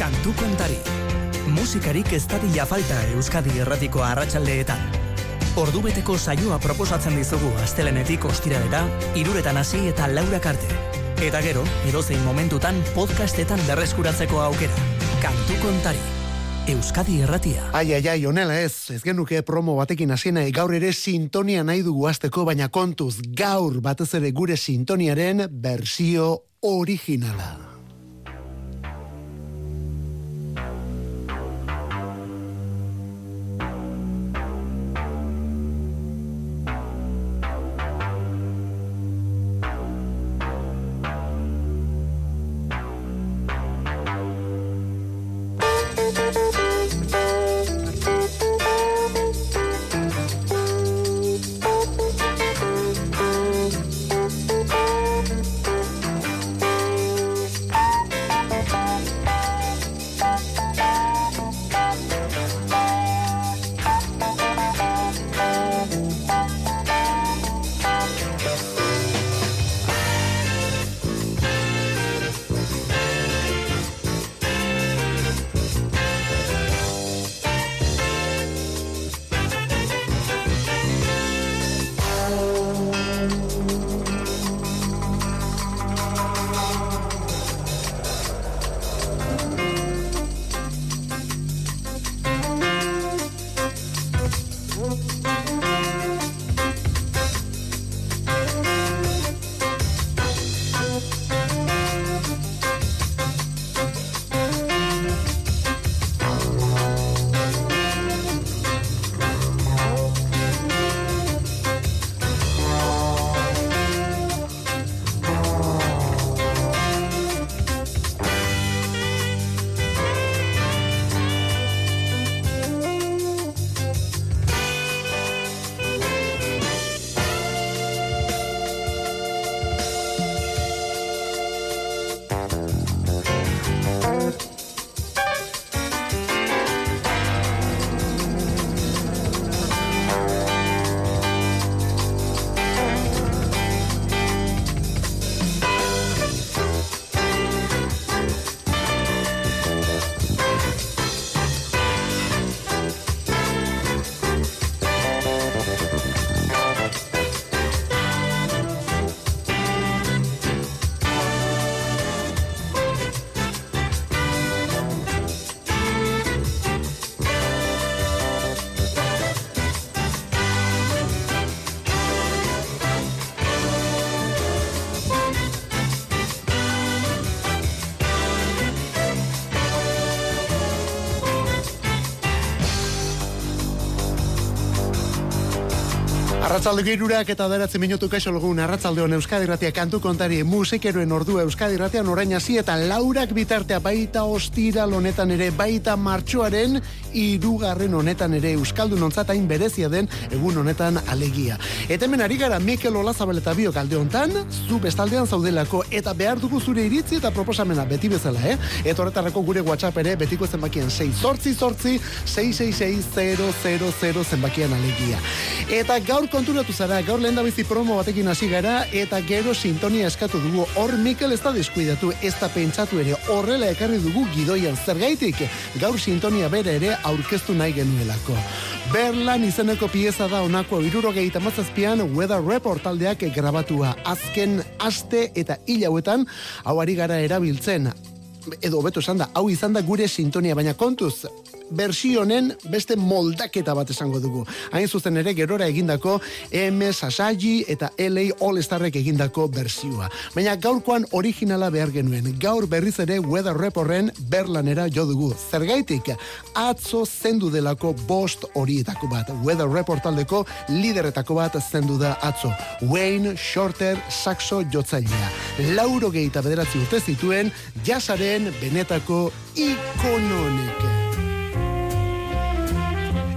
Kantu kontari. Musikarik ez dadila falta Euskadi erratiko arratsaldeetan. Ordubeteko saioa proposatzen dizugu astelenetik ostiralera, iruretan hasi eta laura karte. Eta gero, edozein momentutan podcastetan berreskuratzeko aukera. Kantu kontari. Euskadi erratia. Ai, ai, ai, onela ez, ez genuke promo batekin hasiena gaur ere sintonia nahi dugu azteko, baina kontuz gaur batez ere gure sintoniaren bersio originala. Arratzalde girurak eta daratze minutu kaixo lugun arratzalde Euskadi Ratia kantu kontari musikeroen ordu Euskadi Ratia orain hasi eta laurak bitartea baita ostira honetan ere baita martxoaren irugarren honetan ere Euskaldun ontzatain berezia den egun honetan alegia. Eta hemen ari gara Mikel Olazabal eta biok alde hontan, zu bestaldean zaudelako eta behar dugu zure iritzi eta proposamena beti bezala, eh? Eta horretarako gure WhatsApp ere betiko zenbakien 6 sortzi sortzi 666 zenbakien alegia. Eta gaur konturatu zara, gaur lehen bizi promo batekin hasi gara eta gero sintonia eskatu dugu hor Mikel ez da deskuidatu ez da pentsatu ere horrela ekarri dugu gidoian zergaitik gaur sintonia bere ere aurkeztu nahi genuelako. Berlan izeneko pieza da onako irurogei tamazazpian Weather Report taldeak grabatua azken aste eta hilauetan hau ari gara erabiltzen edo beto esan da, hau izan da gure sintonia, baina kontuz, bersionen beste moldaketa bat esango dugu. Hain zuzen ere gerora egindako MS Asagi eta LA All Starrek egindako bersioa. Baina gaurkoan originala behar genuen. Gaur berriz ere Weather Reporten berlanera jo dugu. Zergaitik, atzo zendu delako bost horietako bat. Weather Report taldeko lideretako bat zendu da atzo. Wayne Shorter Saxo jotzailea. Lauro gehieta bederatzi urte zituen, jasaren benetako ikononik.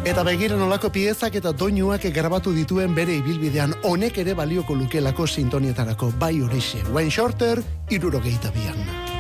Eta begira nolako piezak eta doinuak grabatu dituen bere ibilbidean honek ere balioko lukelako sintonietarako bai horixe. Wayne Shorter, irurogeita bian.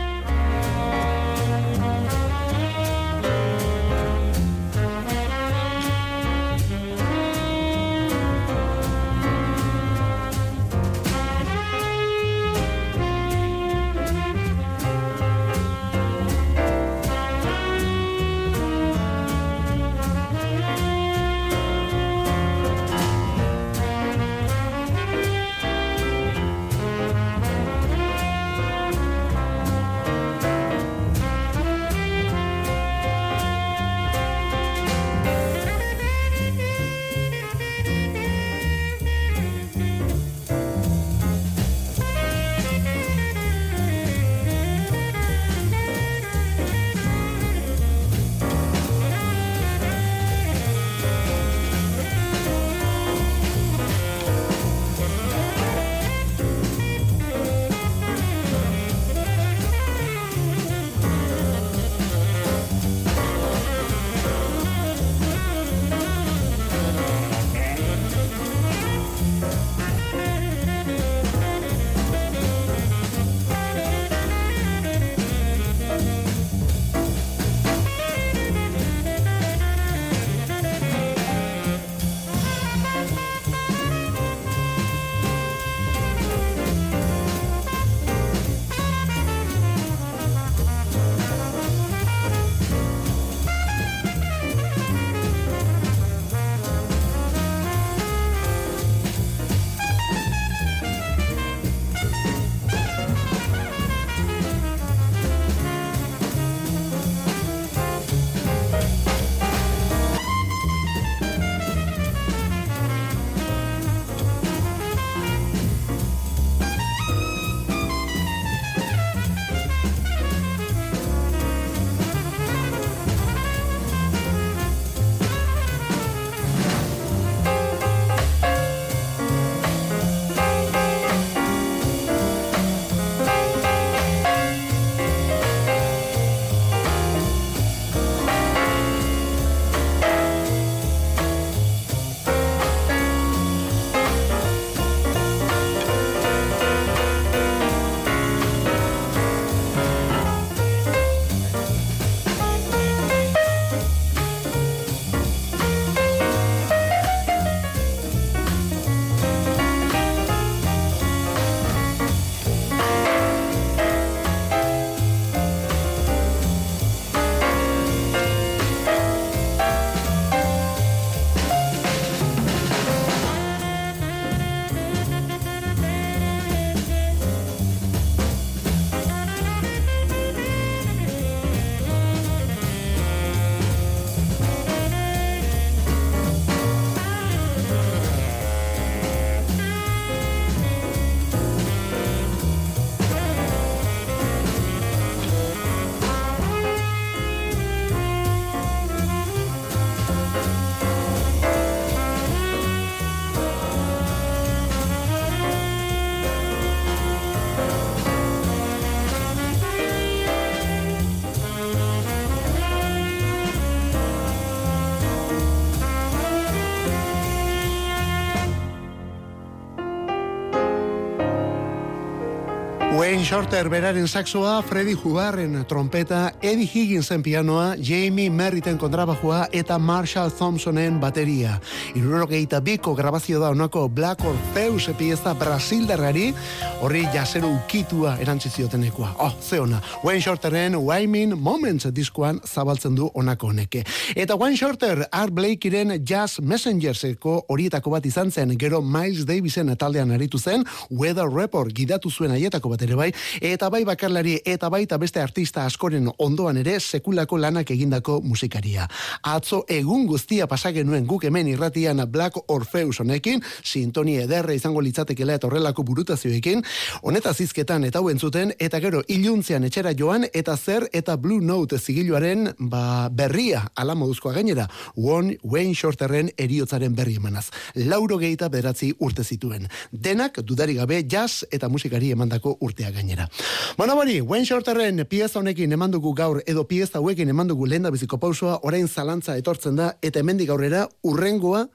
Wayne Shorter beraren saxoa, Freddy Hubarren trompeta, Eddie Higginsen pianoa, Jamie Merriten kontrabajua eta Marshall Thompsonen bateria. Irurogeita biko grabazio da onako Black Orpheus pieza Brasildarrari, horri jaseru ukitua erantziziotenekoa. Oh, ze ona. Wayne Shorteren Wymin Moments diskoan zabaltzen du onako honeke. Eta Wayne Shorter, Art Blakeyren Jazz Messengerseko horietako bat izan zen, gero Miles Davisen taldean aritu zen, Weather Report gidatu zuen aietako bat ere bai, eta bai bakarlari eta baita beste artista askoren ondoan ere sekulako lanak egindako musikaria. Atzo egun guztia pasagenuen guk hemen irratian Black Orpheus honekin, sintonia ederra izango litzatekela eta horrelako burutazioekin, honeta zizketan eta hauen zuten, eta gero iluntzean etxera joan, eta zer eta Blue Note zigiluaren ba, berria ala moduzkoa gainera, One Wayne Shorterren eriotzaren berri emanaz. Lauro gehieta beratzi urte zituen. Denak, dudari gabe, jazz eta musikari emandako urtea gainera. Bueno, bari, Wayne Shorterren pieza honekin emandugu gaur edo pieza hauekin emandugu lehen da biziko pausua, orain zalantza etortzen da, eta hemendik aurrera urrengoa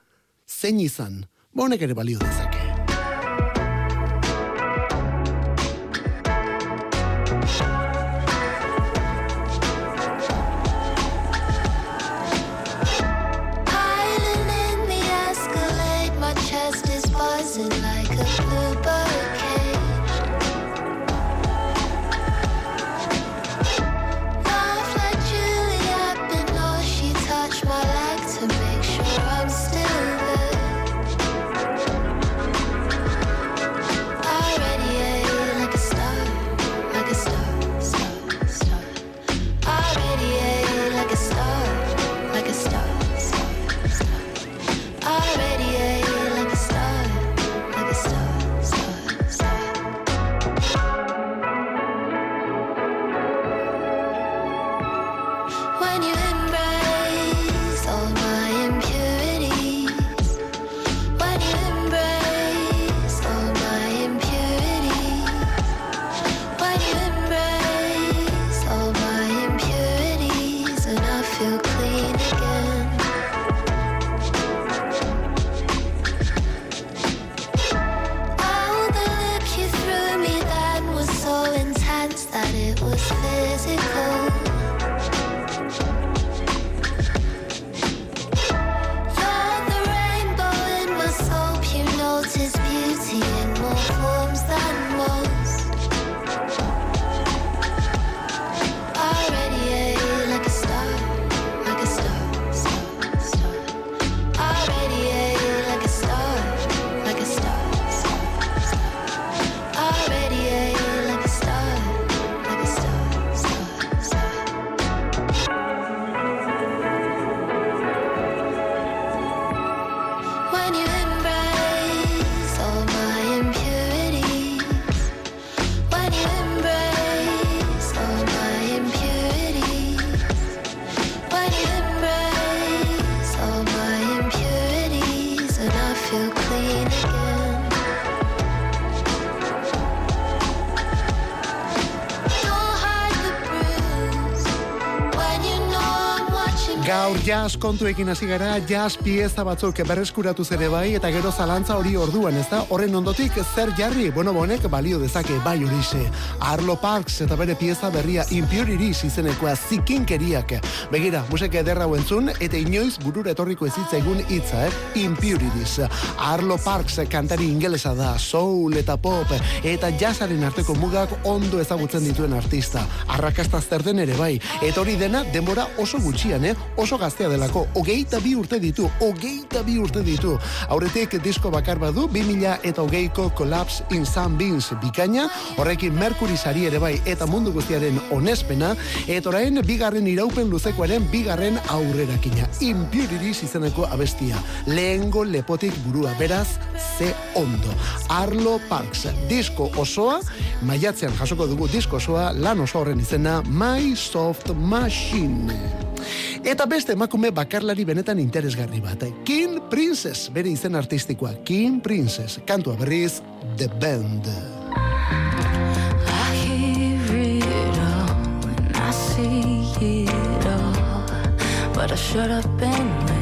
zein izan. Bonek ere balio dezake. Jazz kontuekin hasi gara, jazz pieza batzuk berreskuratu zere bai, eta gero zalantza hori orduan, ez da? Horren ondotik, zer jarri, bueno, bonek balio dezake, bai horixe. Arlo Parks eta bere pieza berria impuriris izenekoa zikinkeriak. Begira, musik ederra entzun, eta inoiz burura etorriko ezitza egun hitza, eh? Impuriris. Arlo Parks kantari ingelesa da, soul eta pop, eta jazzaren arteko mugak ondo ezagutzen dituen artista. Arrakasta den ere bai, eta hori dena denbora oso gutxian, eh? Oso gazte delako, hogeita bi urte ditu, hogeita bi urte ditu. Auretek disko bakar badu, bi mila eta hogeiko Collapse in Sun Beans bikaina, horrekin Mercury sari ere bai eta mundu guztiaren onespena, eta orain bigarren iraupen luzekoaren bigarren aurrerakina. Impuriris izeneko abestia. Lehengo lepotik burua, beraz, ze ondo. Arlo Parks, disko osoa, maiatzean jasoko dugu disko osoa, lan oso horren izena, My Soft Machine. Eta beste emakume bakarlari benetan interesgarri bat. King Princess, bere izen artistikoa. King Princess, kantua berriz, The Band. I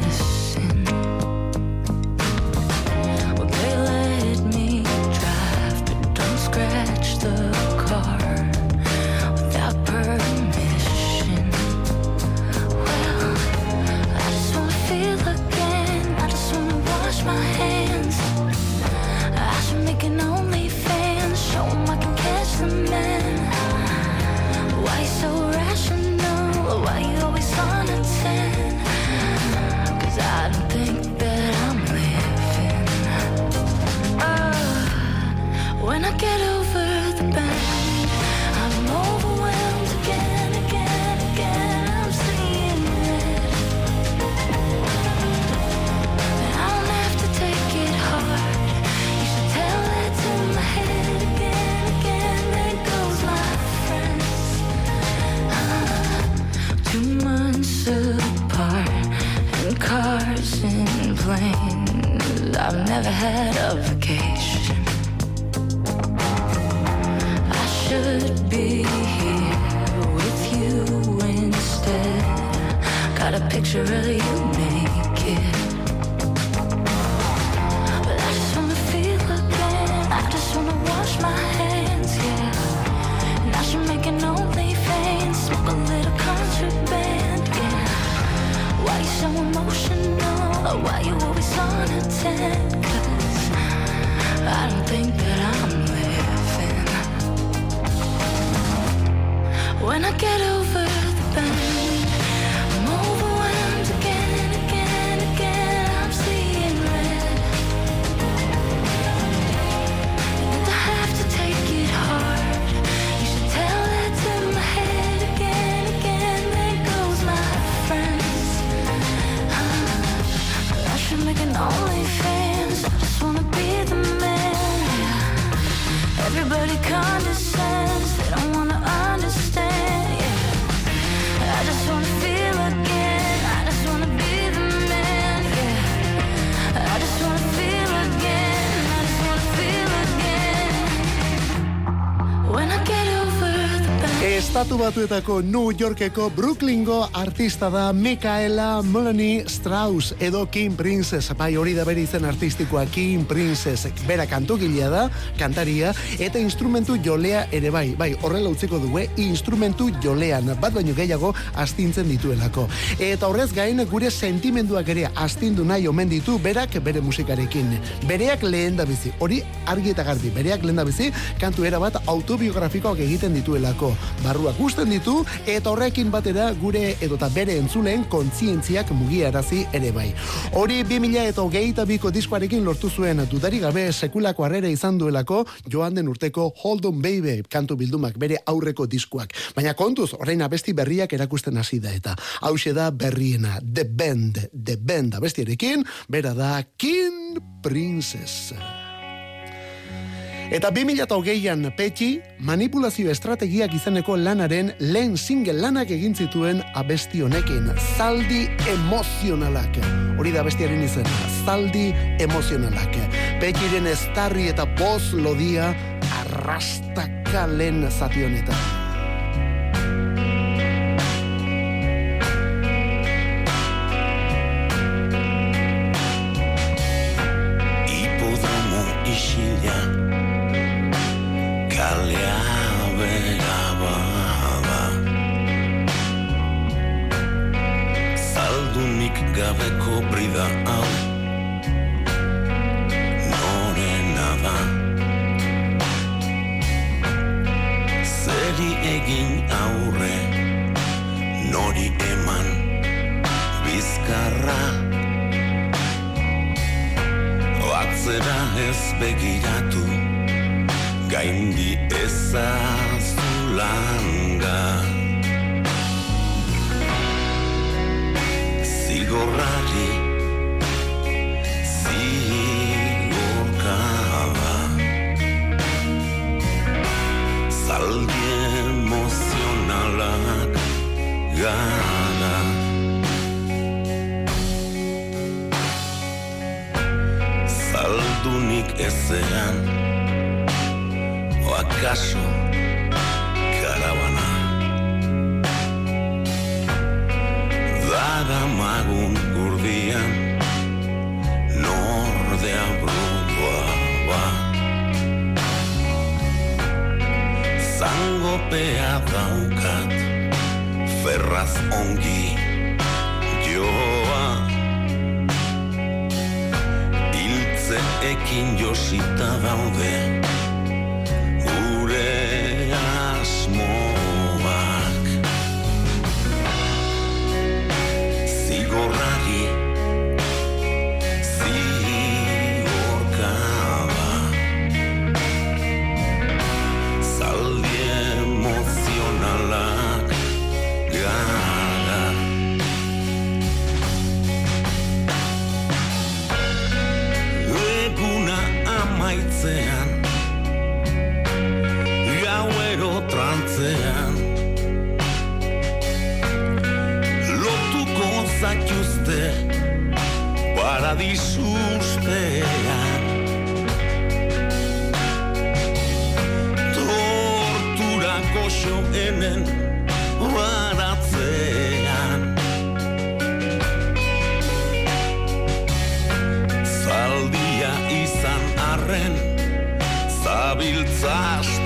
batuetako New Yorkeko Brooklyngo artista da Micaela Melanie Strauss edo Kim Princess. Bai hori da bere izen artistikoa Kim Princess. Bera kantugilea da, kantaria, eta instrumentu jolea ere bai. Bai, horrela utziko dugu, eh? instrumentu jolean. Bat baino gehiago astintzen dituelako. Eta horrez gain gure sentimenduak ere astindu nahi omen ditu berak bere musikarekin. Bereak lehen da bizi. Hori argi eta garbi. Bereak lehen da bizi kantu era bat autobiografikoak egiten dituelako. Barruak gusten ditu eta horrekin batera gure edota bere entzuleen kontzientziak mugiarazi ere bai. Hori 2000 eta hogeita biko diskoarekin lortu zuen dudari gabe sekulako harrera izan duelako joan den urteko Hold on Baby kantu bildumak bere aurreko diskoak. Baina kontuz, orain abesti berriak erakusten hasi da eta hause da berriena The Band, The Band abestiarekin, bera da King Princess. Eta 2008an Petxi manipulazio estrategiak izeneko lanaren lehen single lanak egin zituen abesti honekin. Zaldi emozionalak. Hori da abestiaren izena. Zaldi emozionalak. Petxiren estarri eta boz lodia arrastaka lehen zati honetan. Gabeko brida hau. Norena da Zeri egin aurre. Nori eman. Bizkarra. Atzera ez begiratu. Gaindi ezazulanga Zigorrari Zigorkaba Zaldi emozionalak Gara Zaldunik ezean O akaso Dara magun gurdian Nordea brudua ba Zangopea daukat Ferraz ongi Joa. Hiltzeekin josita daude Zigorrari Lotuko zaituzte paradizustean Torturako xoenen baratzean Zaldia izan arren Zabiltzasto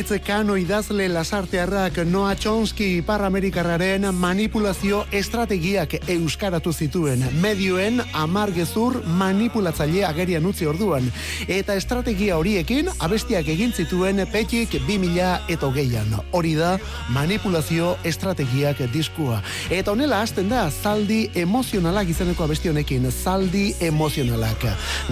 Kano idazle lasartearrak Noah Chomsky Iparramerikarraren manipulazio estrategiak euskaratu zituen. Medioen amar gezur manipulatzaile agerian utzi orduan. Eta estrategia horiekin abestiak egin zituen petik 2000 eto gehian. Hori da manipulazio estrategiak diskua. Eta honela hasten da zaldi emozionalak izeneko abesti honekin. Zaldi emozionalak.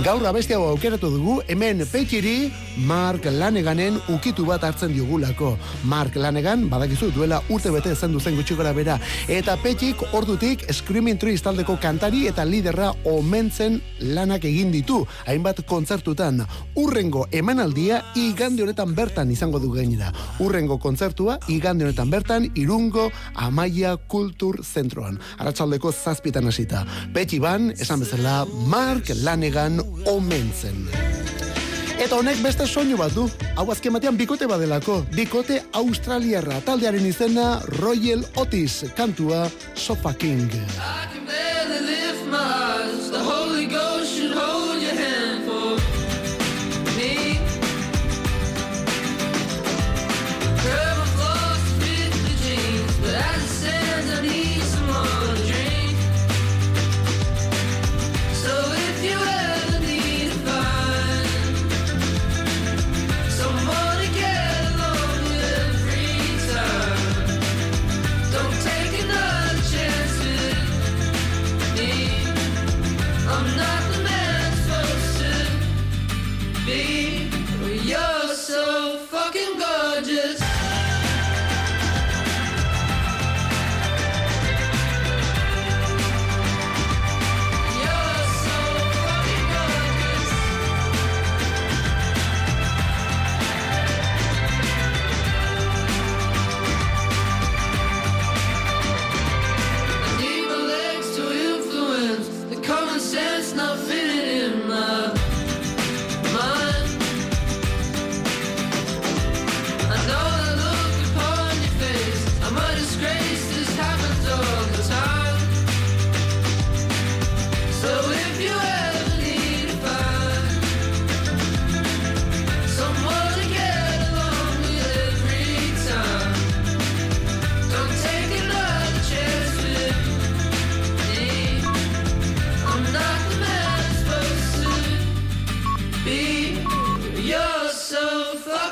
Gaur abesti aukeratu dugu hemen petiri Mark Laneganen ukitu bat hartzen diogulako. Mark Lanegan, badakizu, duela urte bete zen duzen gutxi bera. Eta petik ordutik Screaming Trees taldeko kantari eta liderra omentzen lanak egin ditu. Hainbat kontzertutan. Urrengo emanaldia igande honetan bertan izango du gainera. Urrengo kontzertua igande honetan bertan irungo Amaia Kultur Zentroan. Arratsaldeko zazpitan hasita. Peti ban, esan bezala, Mark Lanegan omentzen. Eta honek beste soinu bat du. Hau azken batean bikote badelako. Bikote australiarra. Taldearen izena Royal Otis. Kantua Sofa King.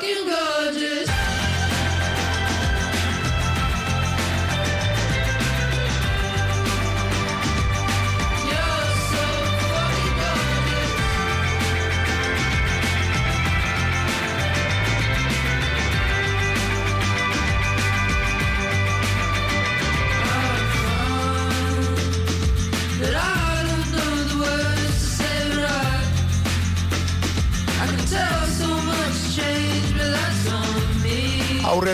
you go.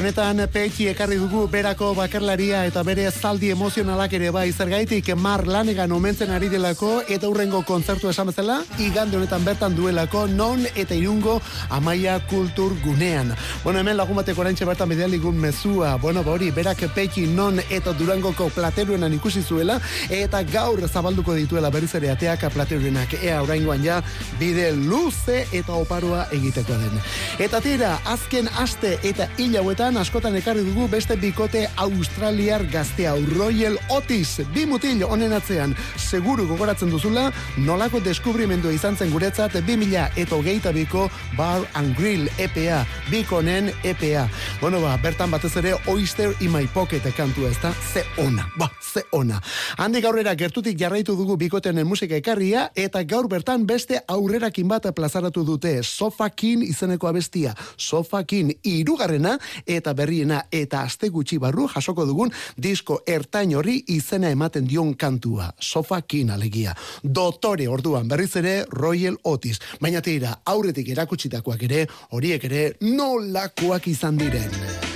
Honetan peitxi ekarri dugu berako bakarlaria eta bere zaldi emozionalak ere bai zergaitik mar lanegan omentzen ari delako eta urrengo kontzertu esan bezala igande honetan bertan duelako non eta irungo amaia kultur gunean. Bueno, hemen lagun bateko oraintxe bertan bidealigun mezua. Bueno, ba hori, berak peitxi non eta durangoko plateruenan ikusi zuela eta gaur zabalduko dituela berriz ere ateak plateruenak. Ea oraingoan ja bide luze eta oparoa egiteko den. Eta tira, azken aste eta hil hauetan askotan ekarri dugu beste bikote australiar gaztea Royal Otis, bi mutil honen atzean, seguru gogoratzen duzula, nolako deskubrimendua izan zen guretzat 2000 eta hogeita biko Bar and Grill EPA, bikonen EPA. Bueno ba, bertan batez ere Oyster in my pocket kantua ezta, ze ona, ba, ze ona. Handik aurrera gertutik jarraitu dugu bikotenen musika ekarria eta gaur bertan beste aurrerakin bat plazaratu dute Sofakin izeneko abestia. Sofakin irugarrena eta berriena eta aste gutxi barru jasoko dugun disko ertain horri izena ematen dion kantua. Sofakin alegia. Dotore orduan berriz ere Royal Otis. Baina tira, aurretik erakutsitakoak ere, horiek ere nolakoak izan diren.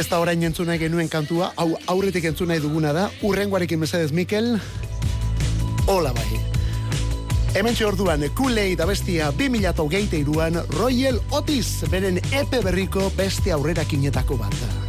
Ez da orain entzun nahi genuen kantua, hau aurretik entzun nahi duguna da, urrengoarekin mesedez Mikel, hola bai. Hemen orduan, kulei da bestia 2008an Royal Otis, beren epe berriko beste aurrerakinetako bat da.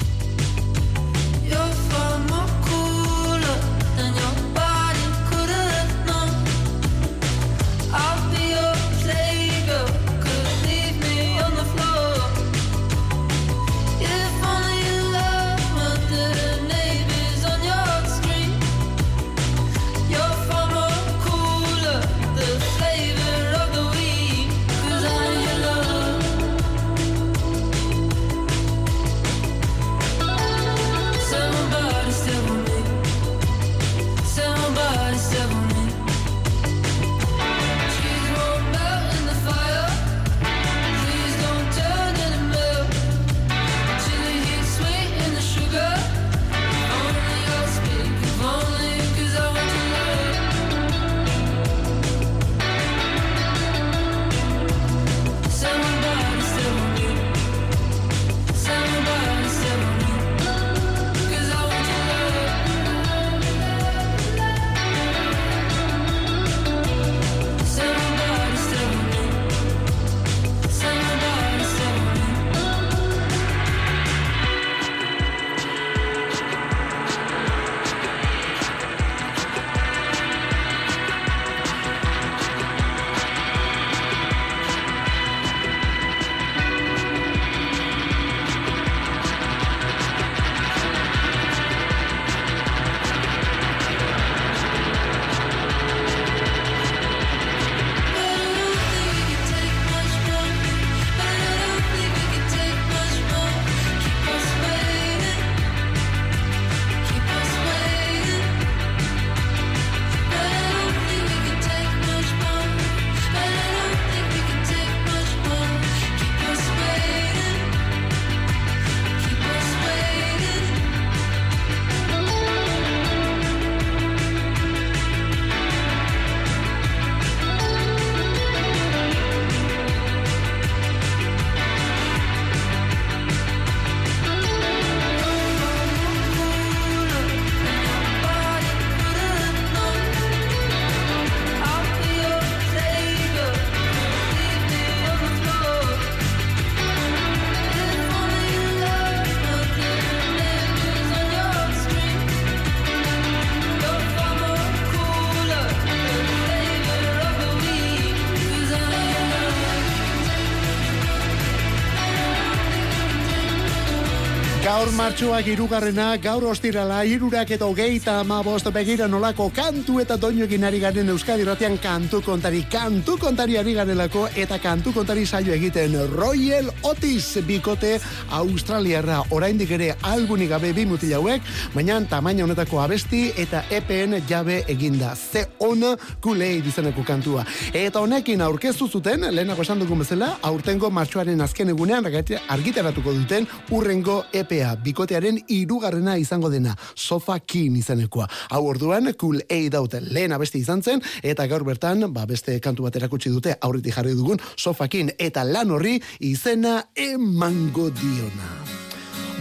Gaur martxoak irugarrena, gaur ostirala, irurak eta hogeita amabost begira nolako kantu eta doinoekin ari garen Euskadi Ratian kantu kontari, kantu kontari ari garelako eta kantu kontari saio egiten Royal Otis bikote Australiarra oraindik ere algunik gabe bi mutil hauek, baina tamaina honetako abesti eta EPN jabe eginda. Ze ona kulei dizeneko kantua. Eta honekin aurkeztu zuten, lehenago esan dugun bezala, aurtengo martxoaren azken egunean argitaratuko duten urrengo EPA, bikotearen irugarrena izango dena, Sofa King izanekoa. Hau orduan, cool A daute lehen abesti izan zen, eta gaur bertan, ba, beste kantu bat erakutsi dute, aurriti jarri dugun, Sofa King, eta lan horri izena emango diona.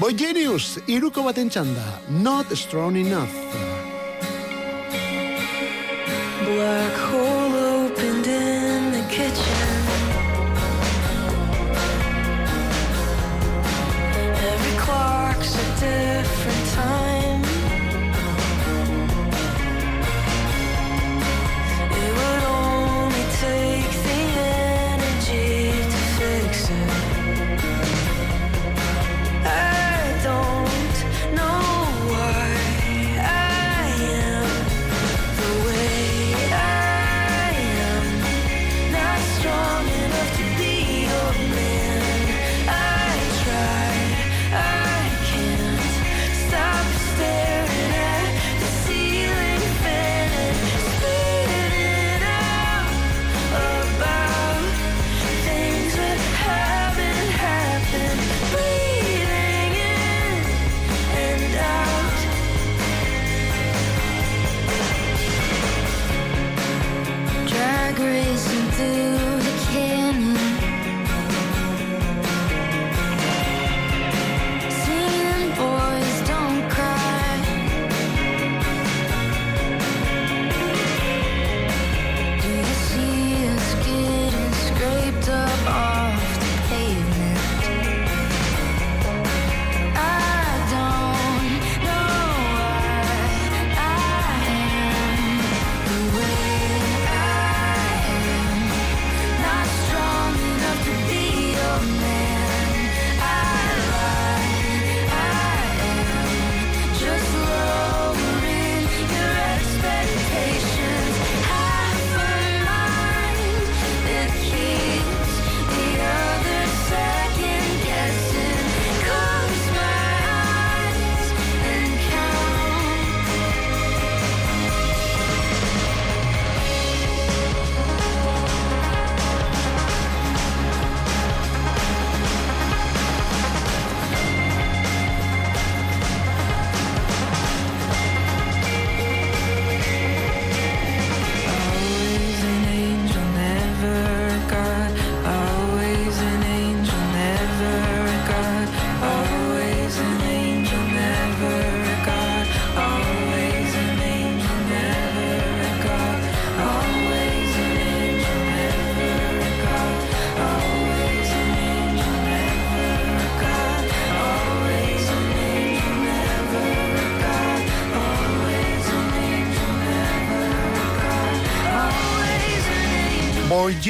Boy Genius, iruko baten txanda, not strong enough. Black hole different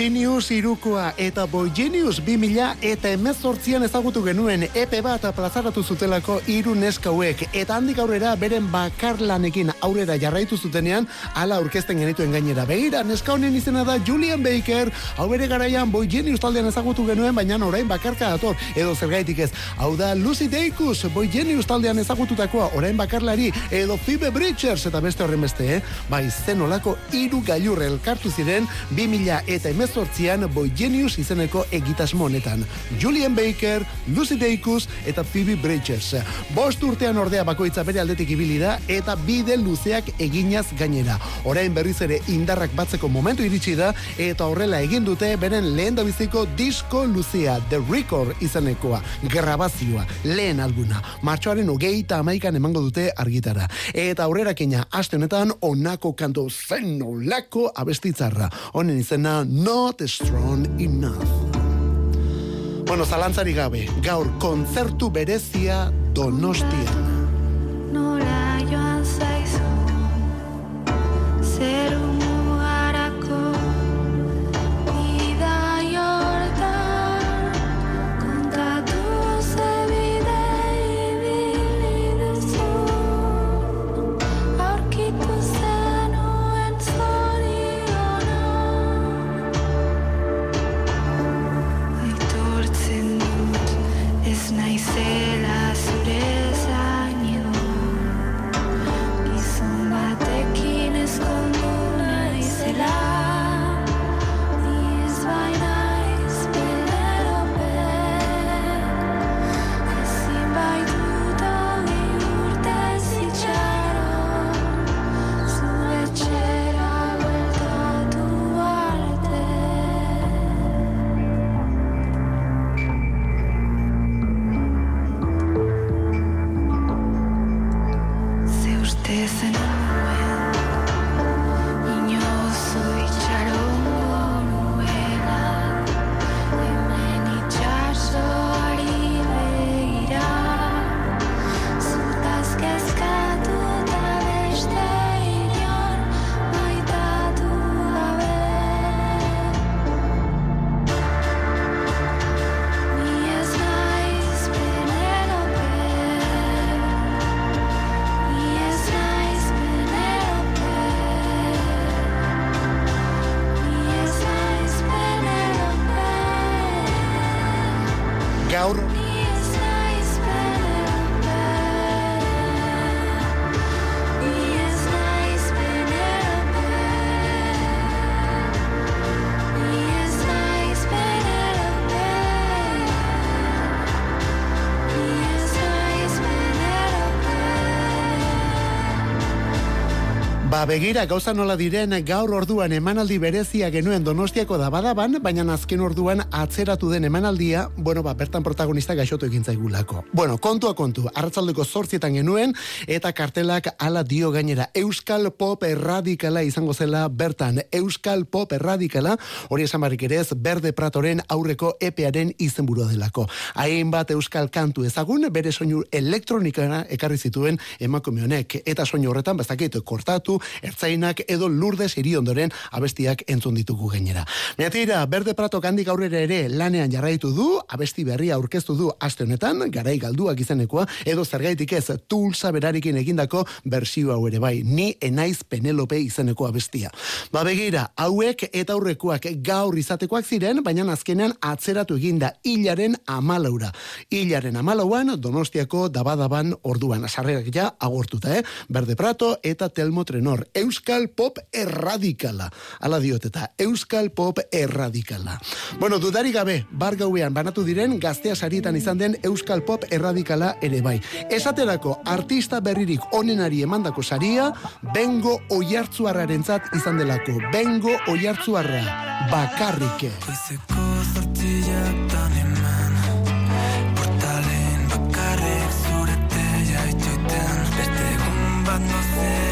Genius irukoa eta Boy Genius 2000 eta emezortzian ezagutu genuen epe bat plazaratu zutelako hiru neskauek eta handik aurrera beren bakarlanekin aurrera jarraitu zutenean ala aurkezten genituen gainera. Begira, neska honen izena da Julian Baker, hau bere garaian Boy Genius taldean ezagutu genuen, baina orain bakarka dator, edo zergaitik ez. Hau da Lucy Dacus, Boy Genius taldean ezagututakoa, orain bakarlari, edo Phoebe Bridgers eta beste horren beste, eh? Bai, zen olako hiru gailur elkartu ziren 2000 eta emezortzian Boy Genius izeneko egitasmo honetan. Julian Baker, Lucy Dacus eta Phoebe Bridgers. Bost urtean ordea bakoitza bere aldetik ibili da eta bide luzeak eginaz gainera. Orain berriz ere indarrak batzeko momentu iritsi da eta horrela egin dute beren lehen biziko disko luzea The Record izanekoa, grabazioa, lehen alguna. Martxoaren hogeita amaikan emango dute argitara. Eta aurrera keina aste honetan onako kanto zen olako abestitzarra. Honen izena Not Strong Enough. Bueno, zalantzari gabe, gaur kontzertu berezia donostian. Ba begira gauza nola diren gaur orduan emanaldi berezia genuen Donostiako dabadaban, baina azken orduan atzeratu den emanaldia, bueno, ba, bertan protagonista gaixotu egin zaigulako. Bueno, kontua kontu, arratzaldeko zortzietan genuen, eta kartelak ala dio gainera, Euskal Pop erradikala izango zela bertan, Euskal Pop erradikala, hori esan barrik ere ez, Berde Pratoren aurreko epearen izenburua delako. Hainbat Euskal kantu ezagun, bere soinu elektronikara ekarri zituen emakume honek, eta soinu horretan, bastakit, kortatu, ertzainak edo lurdes ondoren abestiak entzun ditugu gainera. Beatira, Berde Prato kandik aurrera ere lanean jarraitu du, abesti berria aurkeztu du aste honetan, garai galduak izenekoa, edo zergaitik ez tulsa berarikin egindako bersio hau ere bai, ni enaiz Penelope izeneko abestia. Ba begira, hauek eta aurrekoak gaur izatekoak ziren, baina azkenean atzeratu eginda hilaren amalaura. Hilaren amalauan, donostiako dabadaban orduan, sarrerak ja agortuta, eh? Berde Prato eta Telmo Trenor, Euskal Pop erradikala. Ala diot eta Euskal Pop erradikala. Bueno, dudari gabe, bar gauean banatu diren gaztea sarietan izan den Euskal Pop erradikala ere bai. Esaterako artista berririk onenari emandako saria, bengo oiartzuarrarentzat izan delako. Bengo oiartzuarra, bakarrike. Bat nozela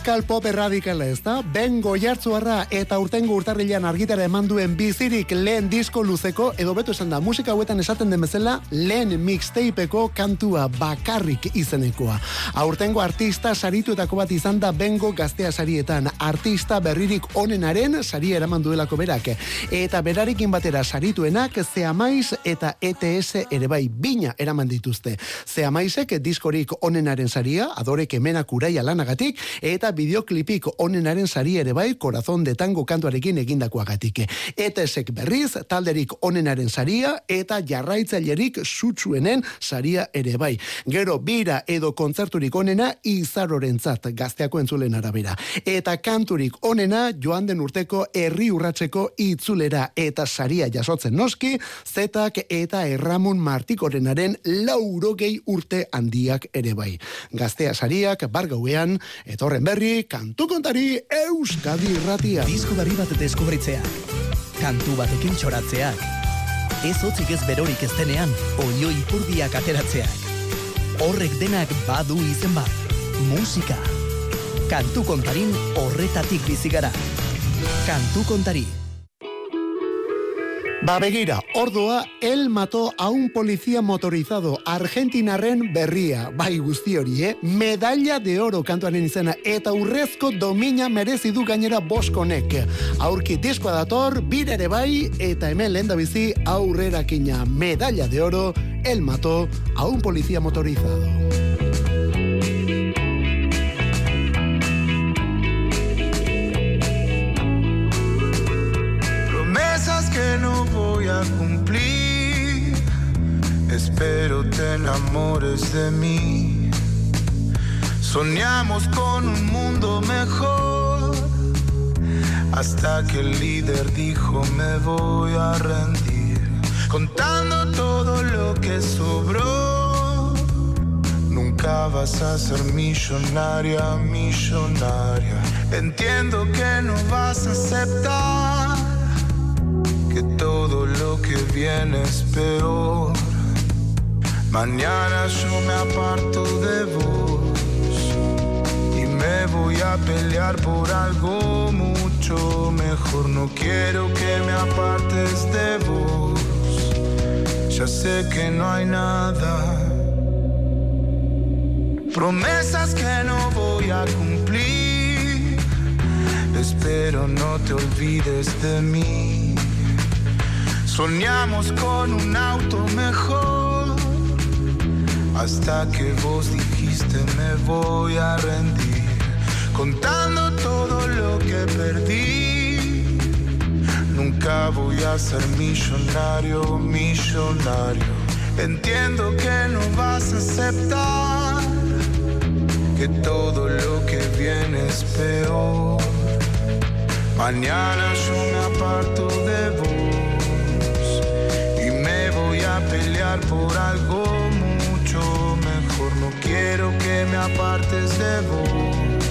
Euskal Pop erradikala ez da, Ben Goiartzuarra eta urtengo urtarrilean argitara eman duen bizirik lehen disko luzeko, edo beto esan da, musika hauetan esaten den bezala, lehen mixtapeko kantua bakarrik izenekoa. Aurtengo artista sarituetako bat izan da Bengo gaztea sarietan, artista berririk onenaren saria eraman duelako berak. Eta berarekin batera sarituenak Zeamaiz eta ETS ere bai bina eraman dituzte. Zeamaizek diskorik onenaren saria, adorek emenak uraia lanagatik, eta bideoklipik onenaren sari ere bai korazon de tango kantuarekin egindakoagatik. ETSek berriz talderik onenaren saria eta jarraitzailerik sutsuenen saria ere bai. Gero bira edo kontzerturik onena izarorentzat gazteako entzulen arabera. Eta kanturik onena joan den urteko herri urratzeko itzulera eta saria jasotzen noski, zetak eta erramun martikorenaren laurogei urte handiak ere bai. Gaztea sariak bargauean, etorren berri, kantu kontari Euskadi irratia. Disko berri bat deskubritzeak. Kantu batekin txoratzeak. Ez hotzik ez berorik ez denean, oio ipurdiak ateratzeak. horrek denak badu izen bat. Musika. Kantu kontarin horretatik bizi gara. Kantu kontari. Ba begira, ordoa el mató a un policía motorizado argentinarren berria, bai guzti hori, eh? Medalla de oro kantuaren izena, eta urrezko domina merezi du gainera boskonek. Aurki diskoa dator, bire ere bai, eta hemen lehen da bizi aurrerakina. Medalla de oro, el mató a un policía motorizado. Espero te enamores de mí. Soñamos con un mundo mejor. Hasta que el líder dijo me voy a rendir. Contando todo lo que sobró. Nunca vas a ser millonaria, millonaria. Entiendo que no vas a aceptar que todo lo que viene es peor. Mañana yo me aparto de vos y me voy a pelear por algo mucho mejor. No quiero que me apartes de vos. Ya sé que no hay nada. Promesas que no voy a cumplir. Espero no te olvides de mí. Soñamos con un auto mejor. Hasta que vos dijiste me voy a rendir. Contando todo lo que perdí. Nunca voy a ser millonario, millonario. Entiendo que no vas a aceptar que todo lo que viene es peor. Mañana yo me aparto de vos y me voy a pelear por algo quiero que me apartes de vos.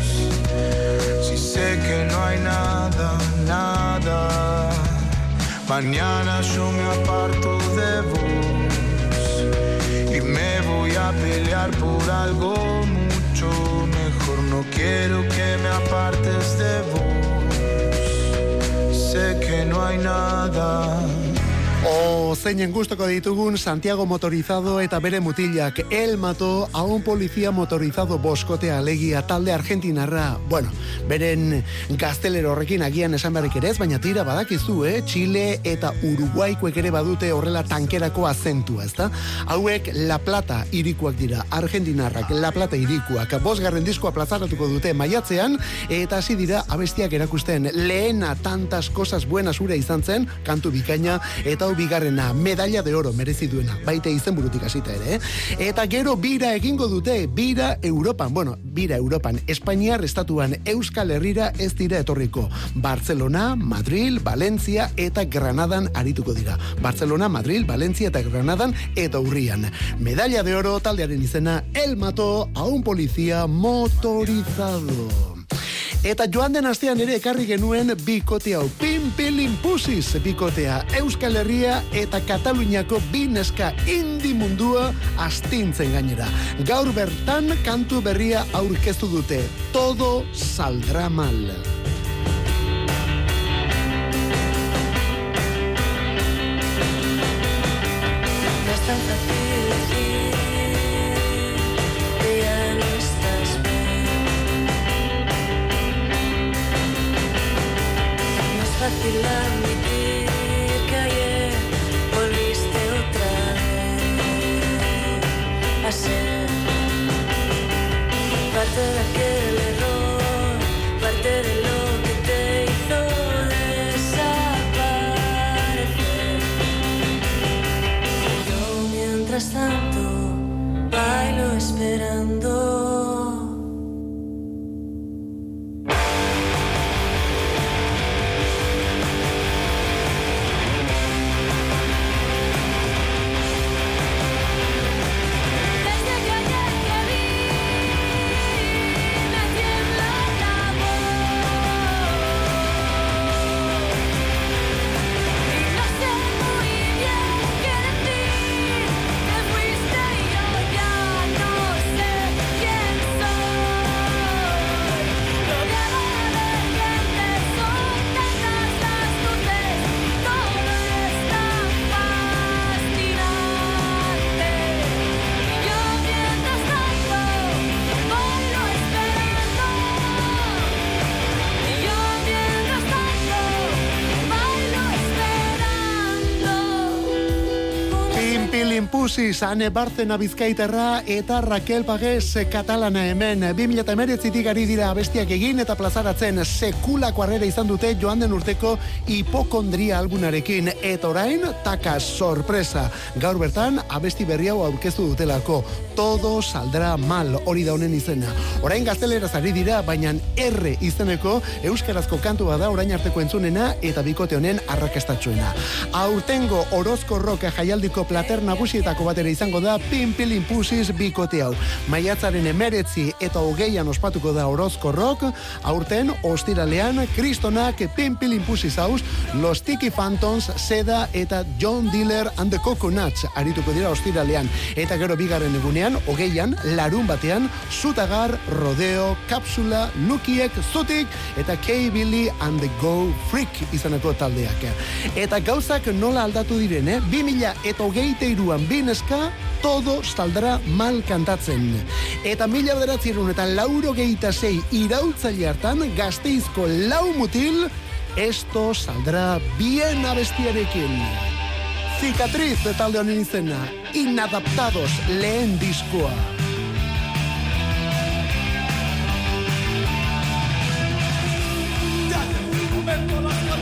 Si sé que no hay nada, nada. Mañana yo me aparto de vos y me voy a pelear por algo mucho mejor. No quiero que me apartes de vos. Sé que no hay nada. O zeinen gustoko ditugun Santiago motorizado eta bere mutilak el mató a un policía motorizado boskotea alegia talde argentinarra. Bueno, beren gaztelero horrekin agian esan beharrik ere ez, baina tira badakizu, eh? Chile eta Uruguaikoek ere badute horrela tankerako azentua, ezta? Hauek La Plata irikuak dira, argentinarrak La Plata irikuak. Bosgarren diskoa plazaratuko dute maiatzean, eta hasi dira abestiak erakusten lehena tantas cosas buenas ura izan zen, kantu bikaina, eta hau bigarrena, medalla de oro merezi duena, baite izenburutik hasita ere, eh? Eta gero bira egingo dute, bira Europan, bueno, bira Europan, Espainiar estatuan Euskal Herrira ez dira etorriko. Barcelona, Madrid, Valencia eta Granadan arituko dira. Barcelona, Madrid, Valencia eta Granadan eta urrian. Medalla de oro taldearen izena, el mató a un policía motorizado. Eta joan den astean ere ekarri genuen bikote hau. Pimpilin pusiz bikotea. Euskal Herria eta Kataluniako bi neska indi mundua astintzen gainera. Gaur bertan kantu berria aurkeztu dute. Todo saldrá mal. Pussy, Ane Barcena Bizkaiterra eta Raquel Paguez Katalana hemen. 2008 ari dira abestiak egin eta plazaratzen sekulako arrera izan dute joan den urteko hipokondria albunarekin. Eta orain, taka sorpresa. Gaur bertan, abesti berri hau aurkeztu dutelako. Todo saldrá mal, hori da honen izena. Orain gazteleraz ari dira, baina R izeneko euskarazko kantua da orain arteko entzunena eta bikote honen arrakastatxoena. Aurtengo Orozko Rock jaialdiko plater nagusietako batera izango da Pimpilin Pusis bikote hau. Maiatzaren emeretzi eta hogeian ospatuko da Orozko Rock, aurten ostiralean Kristonak Pimpilin Pusis haus, Los Tiki Phantoms, Seda eta John Diller and the Coconuts arituko dira ostiralean. Eta gero bigarren egunean, hogeian, larun batean, Zutagar, Rodeo, Kapsula, Lukiek, Zutik eta K-Billy and the Go Freak izaneko taldeak. Eta gauzak nola aldatu diren, eh? 2000 eta hogeite iruan bineska, todo saldrá mal kantatzen. Eta mila bederatzerun eta lauro geita zei irautzaile hartan, gazteizko lau mutil, esto saldrá bien abestiarekin. Cicatriz de talde honen izena, inadaptados lehen diskoa.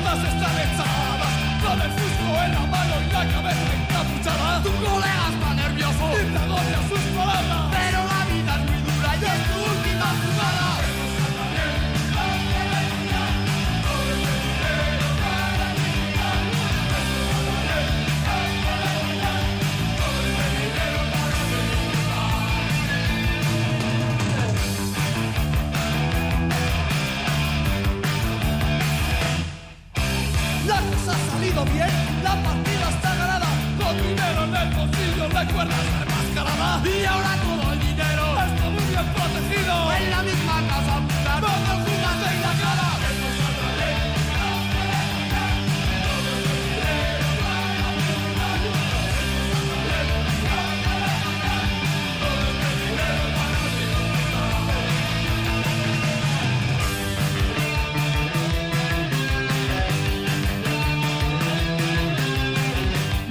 Están echadas Con el fusco en la mano y la cabeza encapuchada Tu bien, la partida está ganada. Con dinero en el bolsillo, recuerdas Y ahora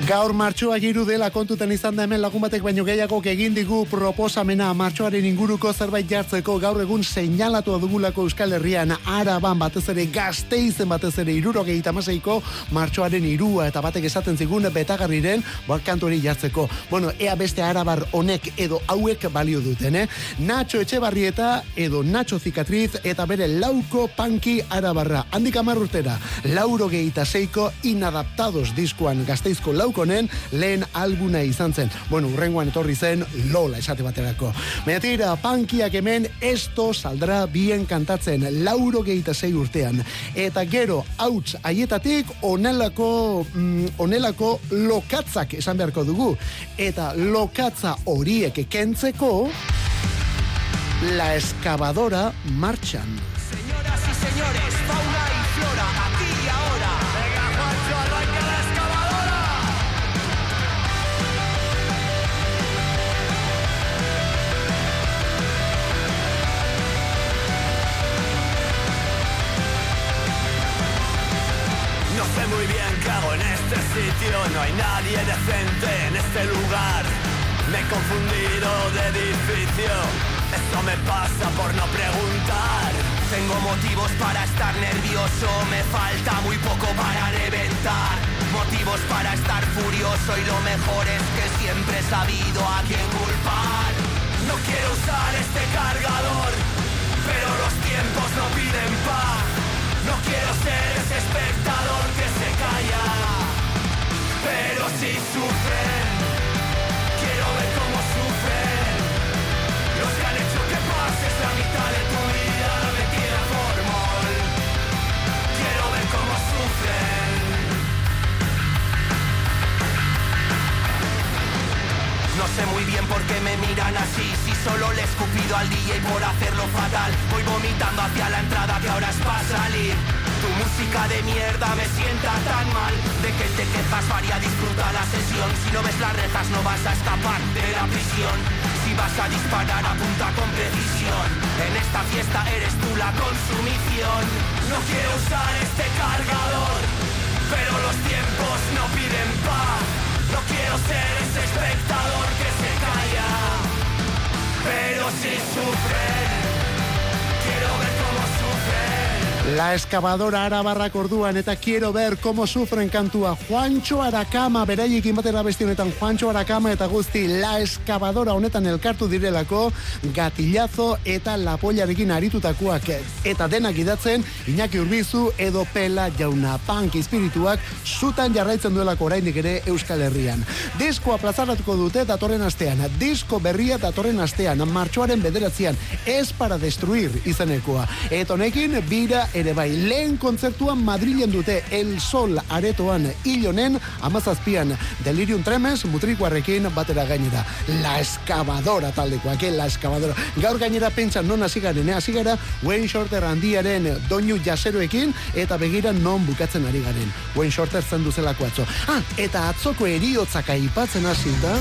Gaur martxoa giru dela kontutan izan da hemen lagun batek baino gehiago egin digu proposamena martxoaren inguruko zerbait jartzeko gaur egun seinalatu dugulako Euskal Herrian araban batez ere gazteizen batez ere irurogeita amaseiko martxoaren irua eta batek esaten zigun betagarriren hori jartzeko. Bueno, ea beste arabar honek edo hauek balio duten, eh? Nacho Etxebarrieta edo Nacho Cicatriz eta bere lauko panki arabarra. Handik amar urtera, lauro gehieta seiko inadaptados diskoan gazteizko laukonen lehen albuna izan zen. Bueno, urrengoan etorri zen Lola esate baterako. Baina tira, pankiak hemen esto saldrá bien kantatzen lauro gehieta sei urtean. Eta gero, hauts haietatik onelako, mm, onelako lokatzak esan beharko dugu. Eta lokatza horiek kentzeko la excavadora marchan. Señoras y señores, muy bien qué hago en este sitio, no hay nadie decente en este lugar. Me he confundido de edificio, esto me pasa por no preguntar. Tengo motivos para estar nervioso, me falta muy poco para reventar. Motivos para estar furioso y lo mejor es que siempre he sabido a quién culpar. No quiero usar este cargador, pero los tiempos no piden paz. No quiero ser ese espectador que pero si sufren, quiero ver cómo sufren. Los que han hecho que pases la mitad de tu No sé muy bien por qué me miran así. Si solo le he escupido al DJ por hacerlo fatal. Voy vomitando hacia la entrada que ahora es para salir. Tu música de mierda me sienta tan mal. De que te quejas varia disfruta la sesión. Si no ves las rejas no vas a escapar de la prisión. Si vas a disparar apunta con precisión. En esta fiesta eres tú la consumición. No quiero usar este cargador, pero los tiempos no piden paz. No quiero ser ese espectador que se calla. Pero si sufren, La excavadora arabarrak orduan eta quiero ver cómo sufren kantua. Juancho Arakama beraiekin batera beste honetan Juancho Arakama eta guzti la excavadora honetan elkartu direlako gatillazo eta lapollarekin aritutakoak. Eta denak idatzen Iñaki Urbizu edo Pela Jauna. Punk espirituak zutan jarraitzen duelako oraindik ere Euskal Herrian. Diskoa plazaratuko dute datorren astean, disko berria datorren astean, martxoaren bederatzean, ez para destruir izenekoa. Eta honekin, bira ere bai, lehen kontzertuan Madrilen dute El Sol aretoan hilonen, amazazpian, Delirium Tremens, mutrikuarrekin batera gainera. La Excavadora taldekoak, eh, La Excavadora. Gaur gainera pentsa non hasi garen, eh? hasi gara Wayne Shorter handiaren doinu jaseroekin eta begira non bukatzen ari garen. Wayne Shorter zen duzelako atzo. Ah, eta atzoko eriotzak aipatzen hasi da,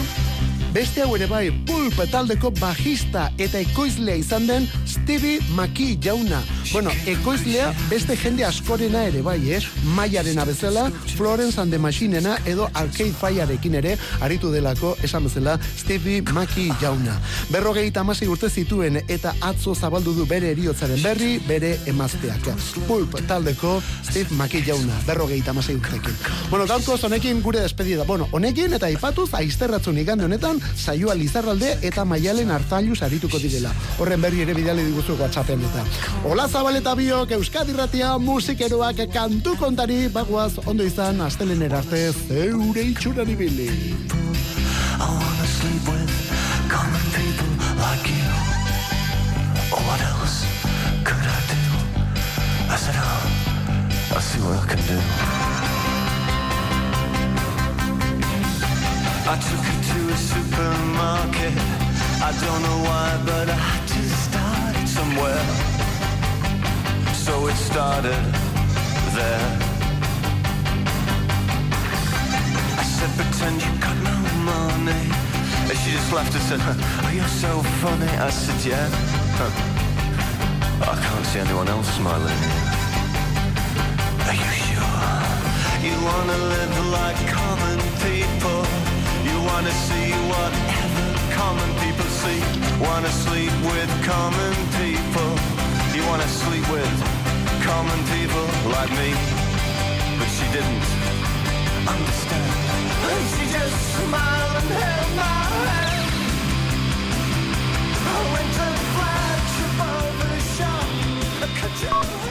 Beste hau ere bai, Pulp taldeko bajista eta ekoizlea izan den Stevie McKee jauna. Bueno, ekoizlea beste jende askorena ere bai, eh? Maiaren bezala, Florence and the Machinena edo Arcade Firearekin ere aritu delako esan bezala Stevie McKee jauna. Berrogei tamasi urte zituen eta atzo zabaldu du bere eriotzaren berri, bere emazteak. Pulp taldeko Steve McKee jauna, berrogei tamasi urtekin. Bueno, gaurko honekin gure despedida. Bueno, honekin eta ipatuz aizterratzun igande honetan saioa Lizarralde eta Maialen Artailuz arituko direla. Horren berri ere bidali diguzu WhatsAppen eta. Ola Zabaleta biok Euskadi Ratia musikeroak kantu kontari bagoaz ondo izan astelener arte zeure itxuran ibili. I sleep with common people like you. What else could I do? I said, oh, I'll see what I can do. I took her to a supermarket. I don't know why, but I had to start it somewhere. So it started there. I said, pretend you got no money. And she just laughed and said, oh, you're so funny. I said, yeah. Huh. I can't see anyone else smiling. Are you sure? You wanna live like common people. Wanna see whatever common people see. Wanna sleep with common people. You wanna sleep with common people like me. But she didn't understand. And she just smiled and held my hand. I went and flash above the shop. A cut